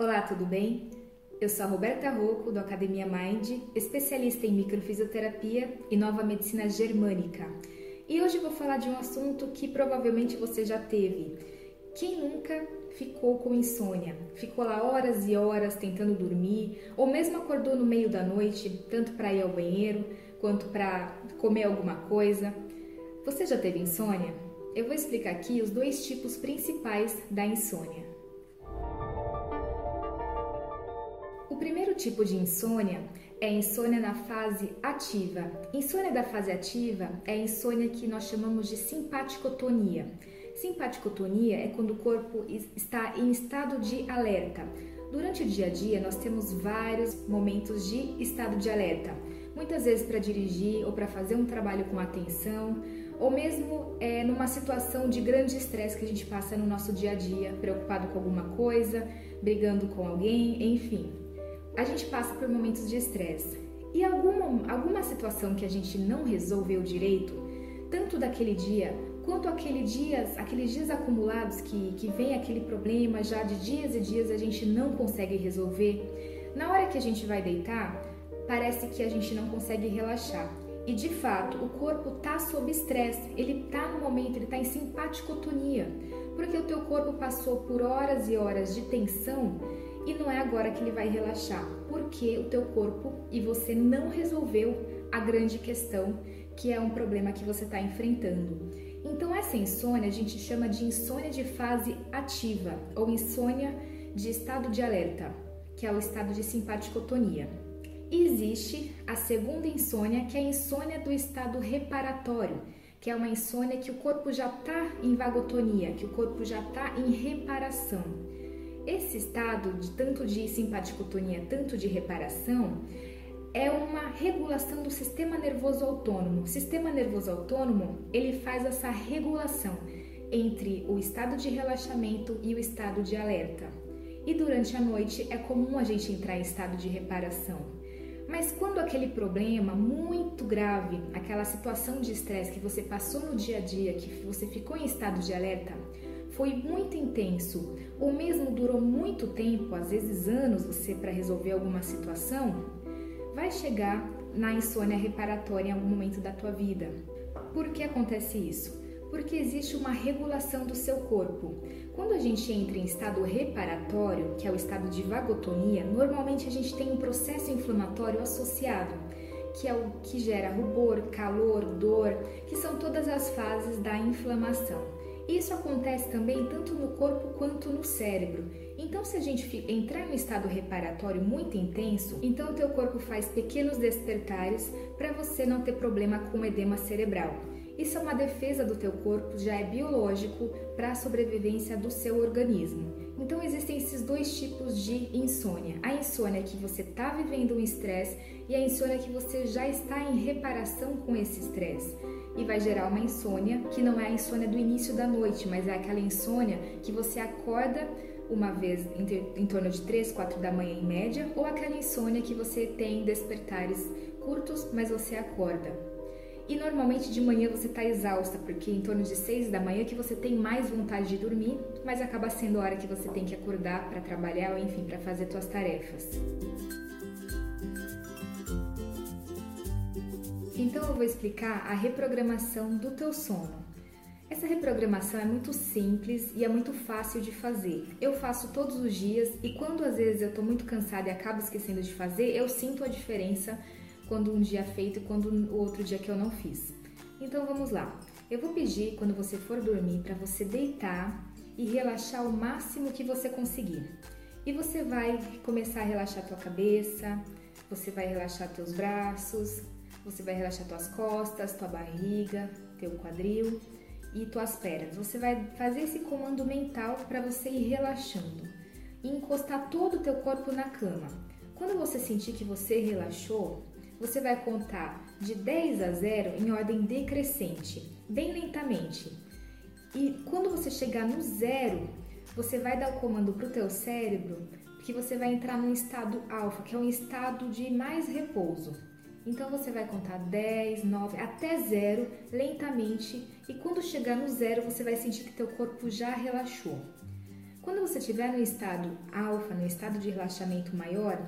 Olá, tudo bem? Eu sou a Roberta Rocco, do Academia Mind, especialista em microfisioterapia e nova medicina germânica. E hoje vou falar de um assunto que provavelmente você já teve. Quem nunca ficou com insônia? Ficou lá horas e horas tentando dormir, ou mesmo acordou no meio da noite, tanto para ir ao banheiro quanto para comer alguma coisa? Você já teve insônia? Eu vou explicar aqui os dois tipos principais da insônia. Tipo de insônia é insônia na fase ativa. Insônia da fase ativa é insônia que nós chamamos de simpaticotonia. Simpaticotonia é quando o corpo está em estado de alerta. Durante o dia a dia, nós temos vários momentos de estado de alerta. Muitas vezes para dirigir ou para fazer um trabalho com atenção, ou mesmo é, numa situação de grande estresse que a gente passa no nosso dia a dia, preocupado com alguma coisa, brigando com alguém, enfim. A gente passa por momentos de estresse. E alguma, alguma situação que a gente não resolveu direito, tanto daquele dia quanto aquele dias, aqueles dias acumulados que, que vem aquele problema já de dias e dias a gente não consegue resolver, na hora que a gente vai deitar, parece que a gente não consegue relaxar. E de fato, o corpo está sob estresse, ele está no momento, ele está em simpaticotonia, porque o teu corpo passou por horas e horas de tensão e não é agora que ele vai relaxar, porque o teu corpo e você não resolveu a grande questão, que é um problema que você está enfrentando. Então essa insônia a gente chama de insônia de fase ativa ou insônia de estado de alerta, que é o estado de simpaticotonia. E existe a segunda insônia, que é a insônia do estado reparatório, que é uma insônia que o corpo já está em vagotonia, que o corpo já está em reparação. Esse estado de tanto de simpaticotonia, tanto de reparação, é uma regulação do sistema nervoso autônomo. O sistema nervoso autônomo, ele faz essa regulação entre o estado de relaxamento e o estado de alerta. E durante a noite é comum a gente entrar em estado de reparação. Mas quando aquele problema muito grave, aquela situação de estresse que você passou no dia a dia, que você ficou em estado de alerta, foi muito intenso, ou mesmo durou muito tempo, às vezes anos, você para resolver alguma situação, vai chegar na insônia reparatória em algum momento da tua vida. Por que acontece isso? porque existe uma regulação do seu corpo. Quando a gente entra em estado reparatório, que é o estado de vagotonia, normalmente a gente tem um processo inflamatório associado, que é o que gera rubor, calor, dor, que são todas as fases da inflamação. Isso acontece também tanto no corpo quanto no cérebro. Então, se a gente entrar em um estado reparatório muito intenso, então o teu corpo faz pequenos despertares para você não ter problema com edema cerebral. Isso é uma defesa do teu corpo, já é biológico para a sobrevivência do seu organismo. Então existem esses dois tipos de insônia. A insônia que você está vivendo um estresse e a insônia que você já está em reparação com esse estresse. E vai gerar uma insônia que não é a insônia do início da noite, mas é aquela insônia que você acorda uma vez em, torno de 3, 4 da manhã em média, ou aquela insônia que você tem despertares curtos, mas você acorda. E normalmente de manhã você está exausta, porque em torno de 6 da manhã que você tem mais vontade de dormir, mas acaba sendo a hora que você tem que acordar para trabalhar ou enfim, para fazer suas tarefas. Então eu vou explicar a reprogramação do teu sono. Essa reprogramação é muito simples e é muito fácil de fazer. Eu faço todos os dias e quando às vezes eu estou muito cansada e acabo esquecendo de fazer, eu sinto a diferença quando um dia é feito e quando o outro dia que eu não fiz. Então vamos lá. Eu vou pedir quando você for dormir para você deitar e relaxar o máximo que você conseguir. E você vai começar a relaxar tua cabeça, você vai relaxar teus braços, você vai relaxar tuas costas, tua barriga, teu quadril e tuas pernas. Você vai fazer esse comando mental para você ir relaxando e encostar todo o teu corpo na cama. Quando você sentir que você relaxou, você vai contar de 10 a 0 em ordem decrescente, bem lentamente. E quando você chegar no zero, você vai dar o comando para o teu cérebro que você vai entrar num estado alfa, que é um estado de mais repouso. Então você vai contar 10, 9, até zero, lentamente, e quando chegar no zero, você vai sentir que teu corpo já relaxou. Quando você estiver no estado alfa, no estado de relaxamento maior,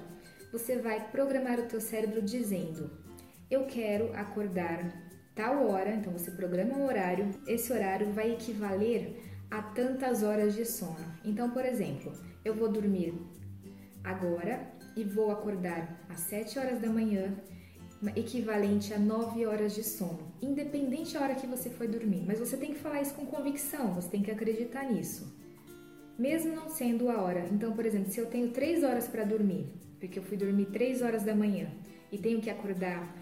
você vai programar o teu cérebro dizendo: "Eu quero acordar tal hora", então você programa um horário, esse horário vai equivaler a tantas horas de sono. Então, por exemplo, eu vou dormir agora e vou acordar às 7 horas da manhã, equivalente a 9 horas de sono, independente da hora que você foi dormir. Mas você tem que falar isso com convicção, você tem que acreditar nisso. Mesmo não sendo a hora. Então, por exemplo, se eu tenho 3 horas para dormir, porque eu fui dormir 3 horas da manhã e tenho que acordar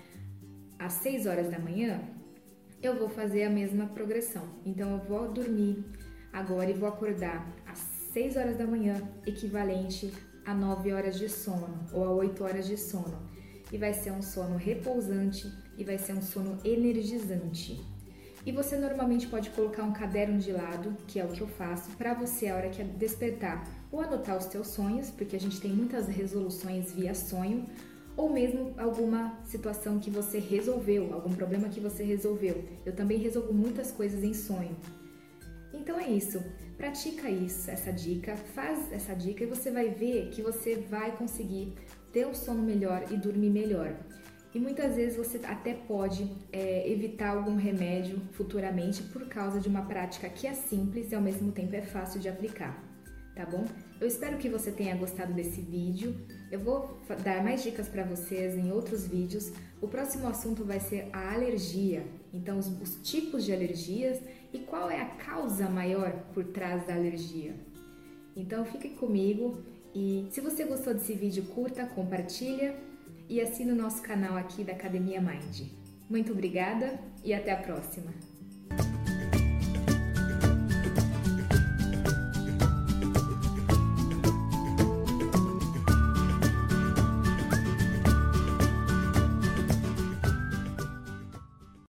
às 6 horas da manhã, eu vou fazer a mesma progressão. Então, eu vou dormir agora e vou acordar às 6 horas da manhã, equivalente a 9 horas de sono ou a 8 horas de sono. E vai ser um sono repousante e vai ser um sono energizante. E você normalmente pode colocar um caderno de lado, que é o que eu faço, para você a hora que despertar, ou anotar os teus sonhos, porque a gente tem muitas resoluções via sonho, ou mesmo alguma situação que você resolveu, algum problema que você resolveu. Eu também resolvo muitas coisas em sonho. Então é isso. Pratica isso, essa dica, faz essa dica e você vai ver que você vai conseguir ter um sono melhor e dormir melhor. E muitas vezes você até pode é, evitar algum remédio futuramente por causa de uma prática que é simples e ao mesmo tempo é fácil de aplicar, tá bom? Eu espero que você tenha gostado desse vídeo. Eu vou dar mais dicas para vocês em outros vídeos. O próximo assunto vai ser a alergia. Então, os, os tipos de alergias e qual é a causa maior por trás da alergia. Então, fique comigo e se você gostou desse vídeo, curta, compartilha e assine o nosso canal aqui da Academia Mind. Muito obrigada e até a próxima!